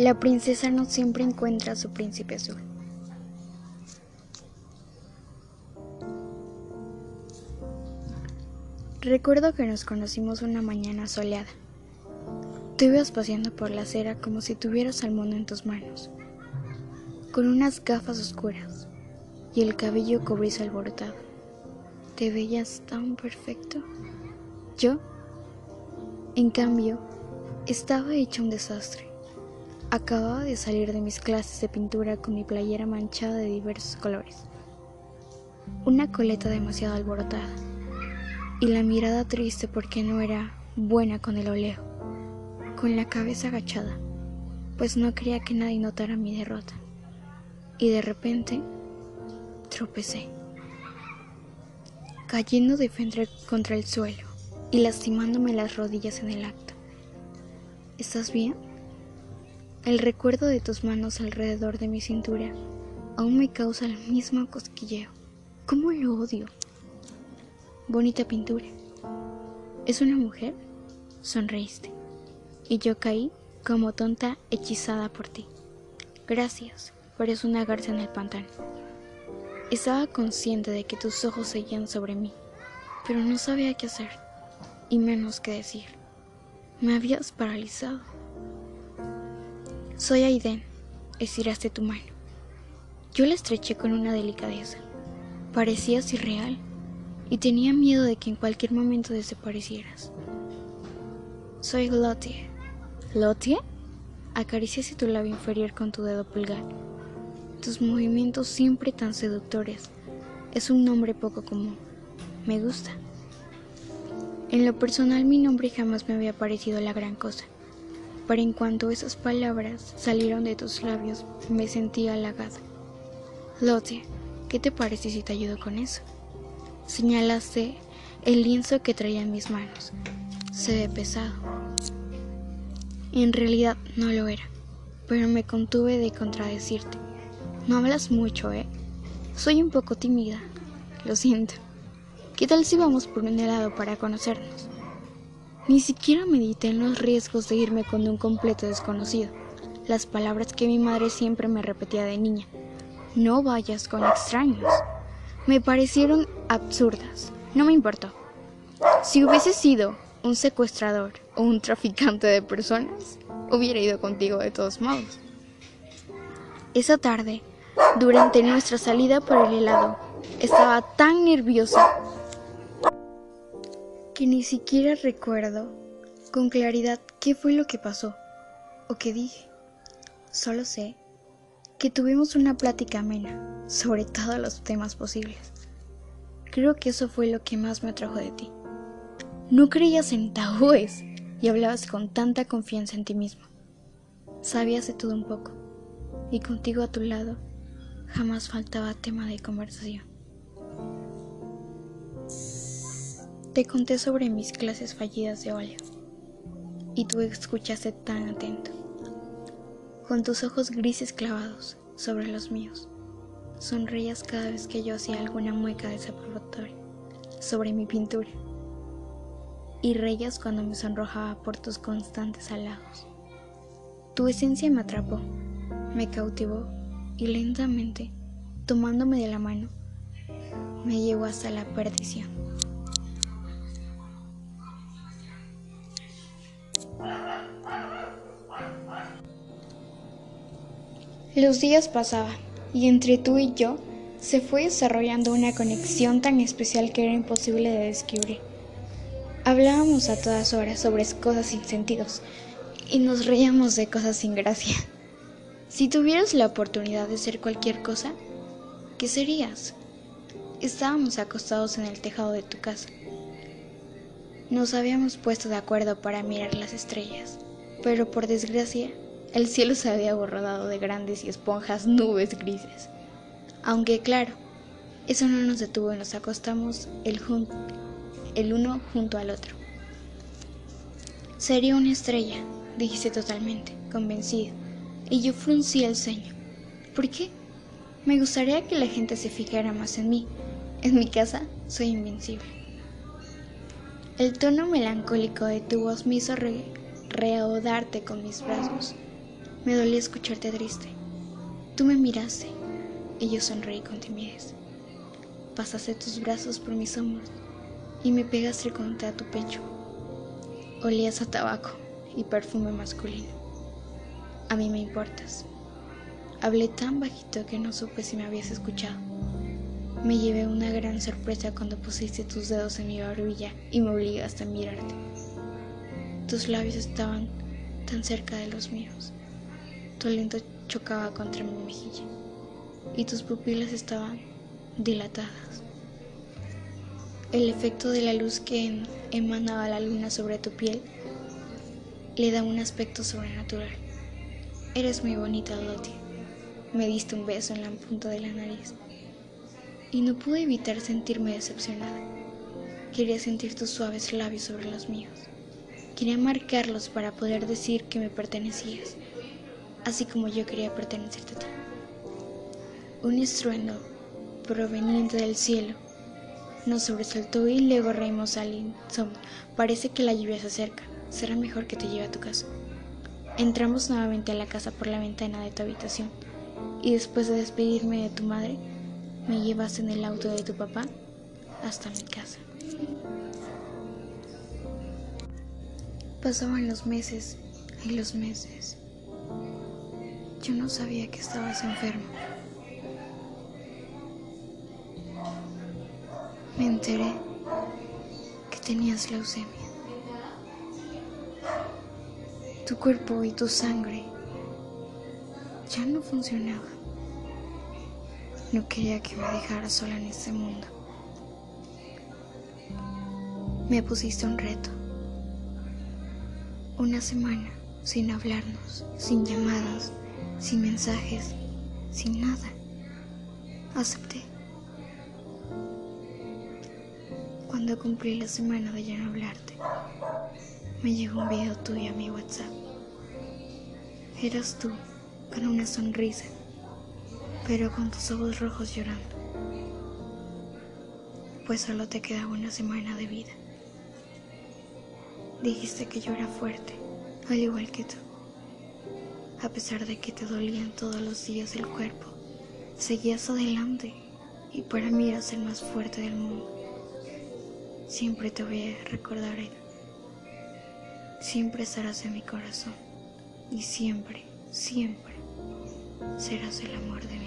La princesa no siempre encuentra a su príncipe azul. Recuerdo que nos conocimos una mañana soleada. Tú ibas paseando por la acera como si tuvieras al mundo en tus manos, con unas gafas oscuras y el cabello cobrizo alborotado. Te veías tan perfecto. Yo, en cambio, estaba hecho un desastre. Acababa de salir de mis clases de pintura con mi playera manchada de diversos colores, una coleta demasiado alborotada y la mirada triste porque no era buena con el oleo, con la cabeza agachada, pues no quería que nadie notara mi derrota. Y de repente tropecé, cayendo de frente contra el suelo y lastimándome las rodillas en el acto. ¿Estás bien? El recuerdo de tus manos alrededor de mi cintura aún me causa el mismo cosquilleo. ¿Cómo lo odio? Bonita pintura. ¿Es una mujer? Sonreíste. Y yo caí como tonta hechizada por ti. Gracias, pero una garza en el pantano. Estaba consciente de que tus ojos seguían sobre mí, pero no sabía qué hacer, y menos qué decir. Me habías paralizado. Soy Aiden, estiraste tu mano. Yo la estreché con una delicadeza. Parecías irreal y tenía miedo de que en cualquier momento desaparecieras. Soy Lottie. ¿Lottie? Acariciaste tu labio inferior con tu dedo pulgar. Tus movimientos siempre tan seductores. Es un nombre poco común. Me gusta. En lo personal mi nombre jamás me había parecido la gran cosa. Pero en cuanto esas palabras salieron de tus labios, me sentí halagada. Lottie, ¿qué te parece si te ayudo con eso? Señalaste el lienzo que traía en mis manos. Se ve pesado. En realidad no lo era, pero me contuve de contradecirte. No hablas mucho, ¿eh? Soy un poco tímida. Lo siento. ¿Qué tal si vamos por un helado para conocernos? Ni siquiera medité en los riesgos de irme con un completo desconocido. Las palabras que mi madre siempre me repetía de niña. No vayas con extraños me parecieron absurdas. No me importó. Si hubiese sido un secuestrador o un traficante de personas, hubiera ido contigo de todos modos. Esa tarde, durante nuestra salida por el helado, estaba tan nerviosa que ni siquiera recuerdo con claridad qué fue lo que pasó o qué dije. Solo sé que tuvimos una plática amena sobre todos los temas posibles. Creo que eso fue lo que más me atrajo de ti. No creías en tabúes y hablabas con tanta confianza en ti mismo. Sabías de todo un poco y contigo a tu lado jamás faltaba tema de conversación. Te conté sobre mis clases fallidas de óleo y tú escuchaste tan atento con tus ojos grises clavados sobre los míos. Sonreías cada vez que yo hacía alguna mueca desaprobatoria sobre mi pintura. Y reías cuando me sonrojaba por tus constantes halagos. Tu esencia me atrapó, me cautivó y lentamente, tomándome de la mano, me llevó hasta la perdición. Los días pasaban y entre tú y yo se fue desarrollando una conexión tan especial que era imposible de describir. Hablábamos a todas horas sobre cosas sin sentidos y nos reíamos de cosas sin gracia. Si tuvieras la oportunidad de ser cualquier cosa, ¿qué serías? Estábamos acostados en el tejado de tu casa. Nos habíamos puesto de acuerdo para mirar las estrellas, pero por desgracia el cielo se había borrado de grandes y esponjas nubes grises. Aunque claro, eso no nos detuvo y nos acostamos el, uno junto al otro. Sería una estrella, dijiste totalmente, convencido, y yo fruncí el ceño. ¿Por qué? Me gustaría que la gente se fijara más en mí. En mi casa soy invencible. El tono melancólico de tu voz me hizo reaudarte con mis brazos Me dolía escucharte triste. Tú me miraste y yo sonreí con timidez. Pasaste tus brazos por mis hombros y me pegaste contra tu pecho. Olías a tabaco y perfume masculino. A mí me importas. Hablé tan bajito que no supe si me habías escuchado. Me llevé una gran sorpresa cuando pusiste tus dedos en mi barbilla y me obligaste a mirarte. Tus labios estaban tan cerca de los míos. Tu aliento chocaba contra mi mejilla y tus pupilas estaban dilatadas. El efecto de la luz que emanaba la luna sobre tu piel le da un aspecto sobrenatural. Eres muy bonita, Lottie. Me diste un beso en la punta de la nariz y no pude evitar sentirme decepcionada. Quería sentir tus suaves labios sobre los míos. Quería marcarlos para poder decir que me pertenecías, así como yo quería pertenecerte a ti. Un estruendo proveniente del cielo nos sobresaltó y luego reímos al insomnio. Parece que la lluvia se acerca. Será mejor que te lleve a tu casa. Entramos nuevamente a la casa por la ventana de tu habitación y después de despedirme de tu madre, me llevas en el auto de tu papá hasta mi casa. Pasaban los meses y los meses. Yo no sabía que estabas enfermo. Me enteré que tenías leucemia. Tu cuerpo y tu sangre ya no funcionaban. No quería que me dejara sola en este mundo. Me pusiste un reto. Una semana sin hablarnos, sin llamadas, sin mensajes, sin nada. Acepté. Cuando cumplí la semana de ya no hablarte, me llegó un video tuyo a mi WhatsApp. Eras tú, con una sonrisa pero con tus ojos rojos llorando, pues solo te quedaba una semana de vida. Dijiste que yo era fuerte, al igual que tú. A pesar de que te dolían todos los días el cuerpo, seguías adelante y para mí eras el más fuerte del mundo. Siempre te voy a recordar. Siempre estarás en mi corazón y siempre, siempre serás el amor de